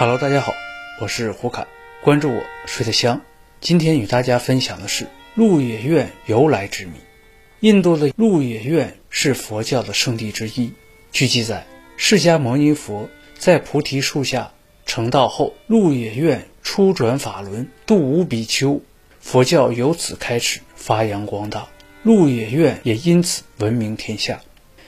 Hello，大家好，我是胡侃，关注我睡得香。今天与大家分享的是鹿野苑由来之谜。印度的鹿野苑是佛教的圣地之一。据记载，释迦牟尼佛在菩提树下成道后，鹿野苑初转法轮，度无比丘，佛教由此开始发扬光大，鹿野苑也因此闻名天下。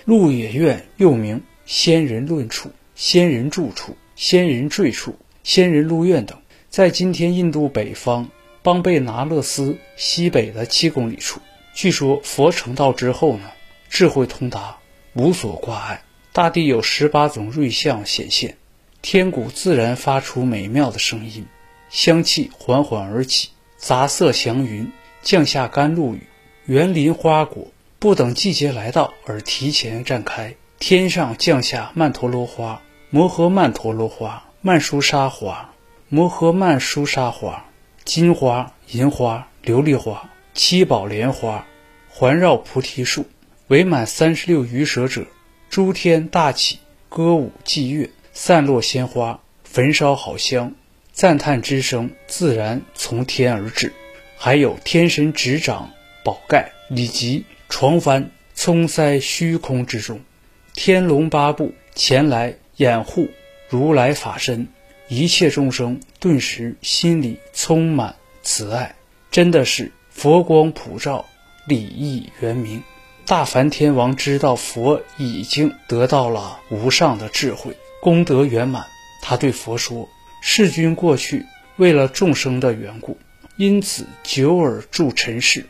鹿野苑又名仙人论处、仙人住处。仙人坠处、仙人入苑等，在今天印度北方邦贝拿勒斯西北的七公里处。据说佛成道之后呢，智慧通达，无所挂碍，大地有十八种瑞相显现，天谷自然发出美妙的声音，香气缓缓而起，杂色祥云，降下甘露雨，园林花果不等季节来到而提前绽开，天上降下曼陀罗花。摩诃曼陀罗花、曼殊沙花、摩诃曼殊沙花、金花、银花、琉璃花、七宝莲花，环绕菩提树，围满三十六余舍者，诸天大起，歌舞伎乐，散落鲜花，焚烧好香，赞叹之声自然从天而至。还有天神执掌宝盖，以及床幡冲塞虚空之中，天龙八部前来。掩护如来法身，一切众生顿时心里充满慈爱，真的是佛光普照，礼义圆明。大梵天王知道佛已经得到了无上的智慧，功德圆满，他对佛说：“世君过去为了众生的缘故，因此久而住尘世，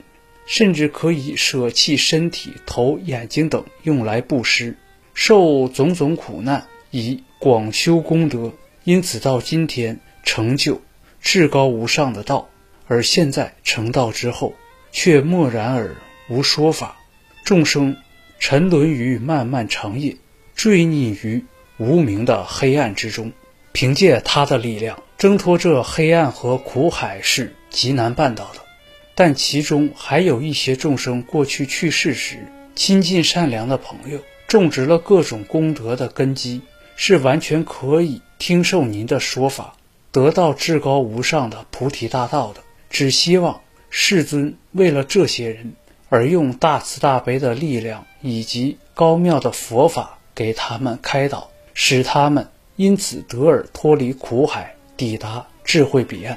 甚至可以舍弃身体、头、眼睛等用来布施，受种种苦难。”以广修功德，因此到今天成就至高无上的道。而现在成道之后，却默然而无说法，众生沉沦于漫漫长夜，坠溺于无名的黑暗之中。凭借他的力量，挣脱这黑暗和苦海是极难办到的。但其中还有一些众生过去去世时亲近善良的朋友，种植了各种功德的根基。是完全可以听受您的说法，得到至高无上的菩提大道的。只希望世尊为了这些人而用大慈大悲的力量以及高妙的佛法给他们开导，使他们因此得而脱离苦海，抵达智慧彼岸。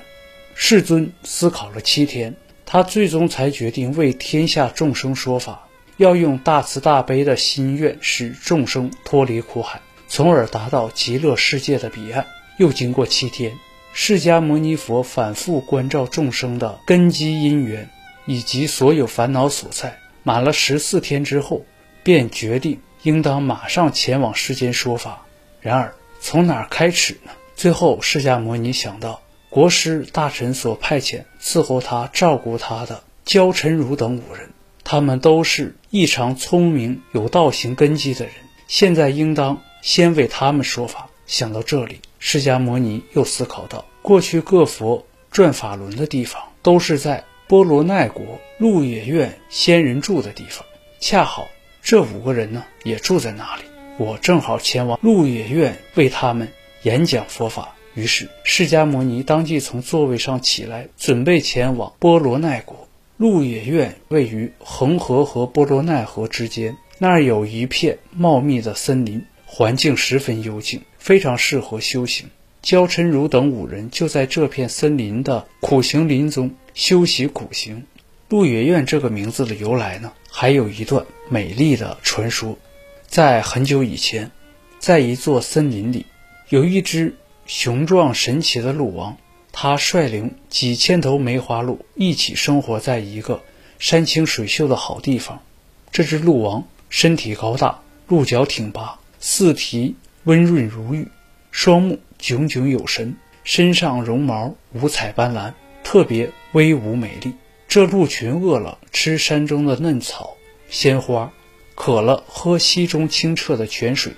世尊思考了七天，他最终才决定为天下众生说法，要用大慈大悲的心愿使众生脱离苦海。从而达到极乐世界的彼岸。又经过七天，释迦牟尼佛反复关照众生的根基因缘以及所有烦恼所在。满了十四天之后，便决定应当马上前往世间说法。然而，从哪儿开始呢？最后，释迦牟尼想到国师大臣所派遣伺候他、照顾他的焦陈如等五人，他们都是异常聪明、有道行根基的人。现在应当。先为他们说法。想到这里，释迦牟尼又思考到：过去各佛转法轮的地方，都是在波罗奈国鹿野苑仙人住的地方。恰好这五个人呢，也住在那里。我正好前往鹿野苑为他们演讲佛法。于是，释迦牟尼当即从座位上起来，准备前往波罗奈国。鹿野苑位于恒河和波罗奈河之间，那儿有一片茂密的森林。环境十分幽静，非常适合修行。焦晨如等五人就在这片森林的苦行林中修习苦行。鹿野苑这个名字的由来呢，还有一段美丽的传说。在很久以前，在一座森林里，有一只雄壮神奇的鹿王，它率领几千头梅花鹿一起生活在一个山清水秀的好地方。这只鹿王身体高大，鹿角挺拔。四蹄温润如玉，双目炯炯有神，身上绒毛五彩斑斓，特别威武美丽。这鹿群饿了吃山中的嫩草鲜花，渴了喝溪中清澈的泉水。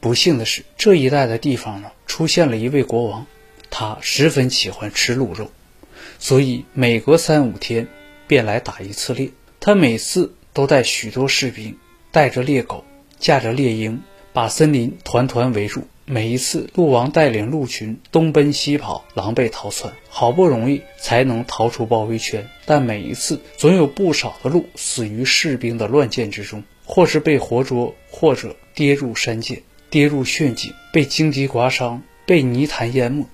不幸的是，这一带的地方呢，出现了一位国王，他十分喜欢吃鹿肉，所以每隔三五天便来打一次猎。他每次都带许多士兵，带着猎狗。驾着猎鹰，把森林团团围住，每一次鹿王带领鹿群东奔西跑，狼狈逃窜，好不容易才能逃出包围圈，但每一次总有不少的鹿死于士兵的乱箭之中，或是被活捉，或者跌入山涧、跌入陷阱，被荆棘刮伤，被泥潭淹没。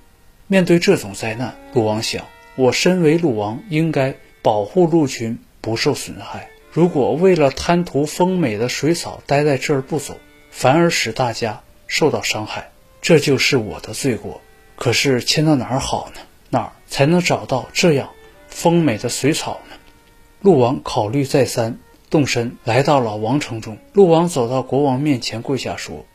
面对这种灾难，鹿王想：我身为鹿王，应该保护鹿群不受损害。如果为了贪图丰美的水草待在这儿不走，反而使大家受到伤害，这就是我的罪过。可是迁到哪儿好呢？哪儿才能找到这样丰美的水草呢？鹿王考虑再三，动身来到了王城中。鹿王走到国王面前，跪下说：“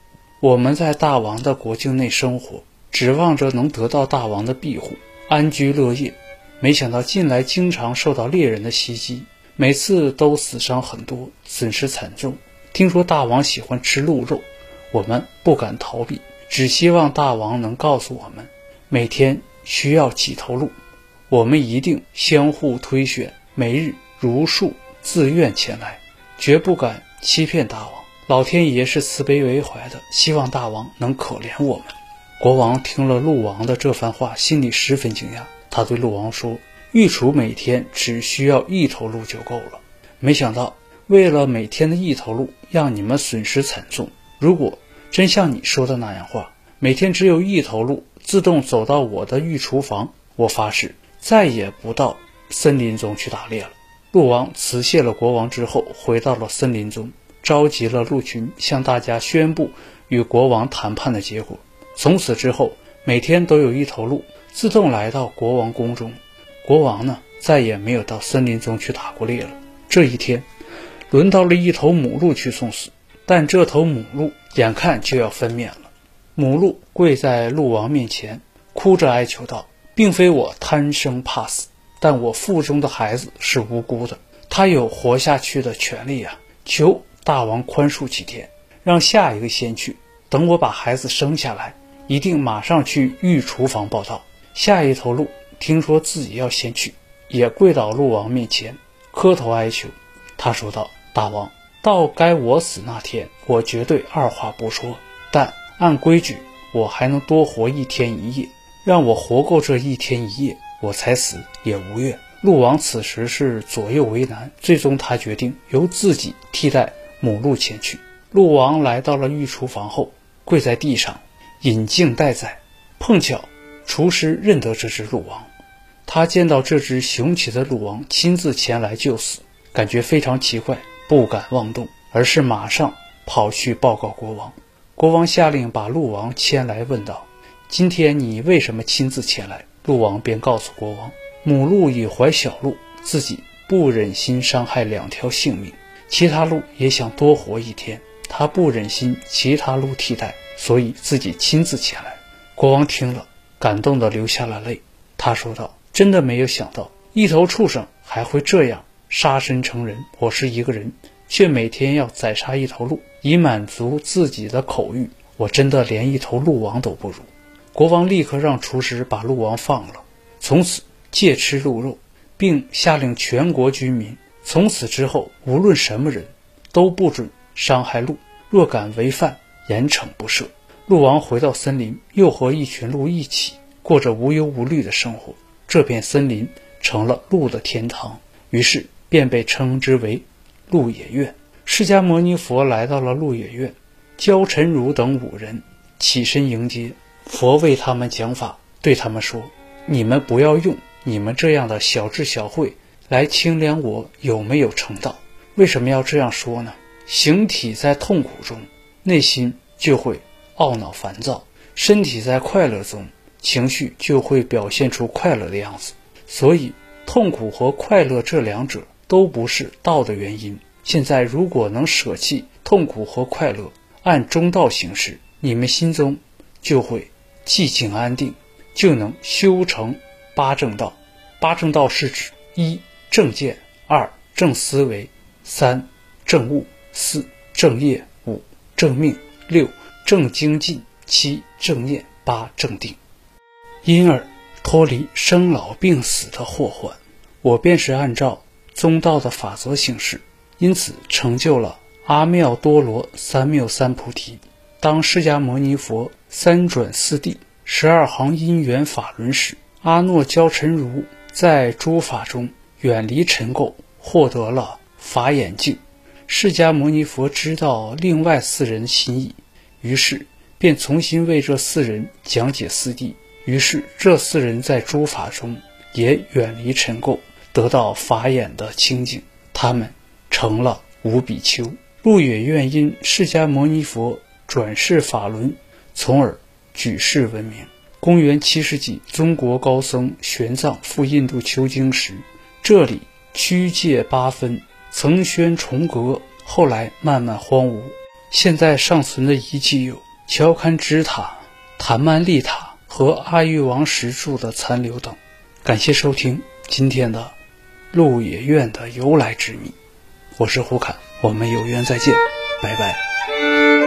我们在大王的国境内生活，指望着能得到大王的庇护，安居乐业。没想到近来经常受到猎人的袭击。”每次都死伤很多，损失惨重。听说大王喜欢吃鹿肉，我们不敢逃避，只希望大王能告诉我们，每天需要几头鹿，我们一定相互推选，每日如数自愿前来，绝不敢欺骗大王。老天爷是慈悲为怀的，希望大王能可怜我们。国王听了鹿王的这番话，心里十分惊讶，他对鹿王说。御厨每天只需要一头鹿就够了，没想到为了每天的一头鹿，让你们损失惨重。如果真像你说的那样话，每天只有一头鹿自动走到我的御厨房，我发誓再也不到森林中去打猎了。鹿王辞谢了国王之后，回到了森林中，召集了鹿群，向大家宣布与国王谈判的结果。从此之后，每天都有一头鹿自动来到国王宫中。国王呢，再也没有到森林中去打过猎了。这一天，轮到了一头母鹿去送死，但这头母鹿眼看就要分娩了。母鹿跪在鹿王面前，哭着哀求道：“并非我贪生怕死，但我腹中的孩子是无辜的，他有活下去的权利啊！求大王宽恕几天，让下一个先去。等我把孩子生下来，一定马上去御厨房报道。下一头鹿。”听说自己要先去，也跪到鹿王面前磕头哀求。他说道：“大王，到该我死那天，我绝对二话不说。但按规矩，我还能多活一天一夜，让我活够这一天一夜，我才死也无怨。”鹿王此时是左右为难，最终他决定由自己替代母鹿前去。鹿王来到了御厨房后，跪在地上引颈待宰。碰巧厨师认得这只鹿王。他见到这只雄起的鹿王亲自前来救死，感觉非常奇怪，不敢妄动，而是马上跑去报告国王。国王下令把鹿王牵来，问道：“今天你为什么亲自前来？”鹿王便告诉国王：“母鹿已怀小鹿，自己不忍心伤害两条性命，其他鹿也想多活一天，他不忍心其他鹿替代，所以自己亲自前来。”国王听了，感动的流下了泪。他说道。真的没有想到，一头畜生还会这样杀身成仁。我是一个人，却每天要宰杀一头鹿，以满足自己的口欲。我真的连一头鹿王都不如。国王立刻让厨师把鹿王放了，从此戒吃鹿肉，并下令全国居民，从此之后无论什么人都不准伤害鹿，若敢违犯，严惩不赦。鹿王回到森林，又和一群鹿一起过着无忧无虑的生活。这片森林成了鹿的天堂，于是便被称之为鹿野苑。释迦牟尼佛来到了鹿野苑，焦陈如等五人起身迎接佛，为他们讲法，对他们说：“你们不要用你们这样的小智小慧来清量我有没有成道。为什么要这样说呢？形体在痛苦中，内心就会懊恼烦躁；身体在快乐中。”情绪就会表现出快乐的样子，所以痛苦和快乐这两者都不是道的原因。现在如果能舍弃痛苦和快乐，按中道行事，你们心中就会寂静安定，就能修成八正道。八正道是指一正见，二正思维，三正悟，四正业，五正命，六正精进，七正念，八正定。因而脱离生老病死的祸患，我便是按照中道的法则行事，因此成就了阿妙多罗三藐三菩提。当释迦牟尼佛三转四谛，十二行因缘法轮时，阿耨教尘如在诸法中远离尘垢，获得了法眼净。释迦牟尼佛知道另外四人心意，于是便重新为这四人讲解四谛。于是这四人在诸法中也远离尘垢，得到法眼的清净。他们成了无比丘。鹿野愿因释迦牟尼佛转世法轮，从而举世闻名。公元七世纪，中国高僧玄奘赴印度求经时，这里曲界八分。层轩重阁，后来慢慢荒芜。现在尚存的遗迹有乔堪支塔、坦曼利塔和阿育王石柱的残留等。感谢收听今天的鹿野苑的由来之谜，我是胡侃，我们有缘再见，拜拜。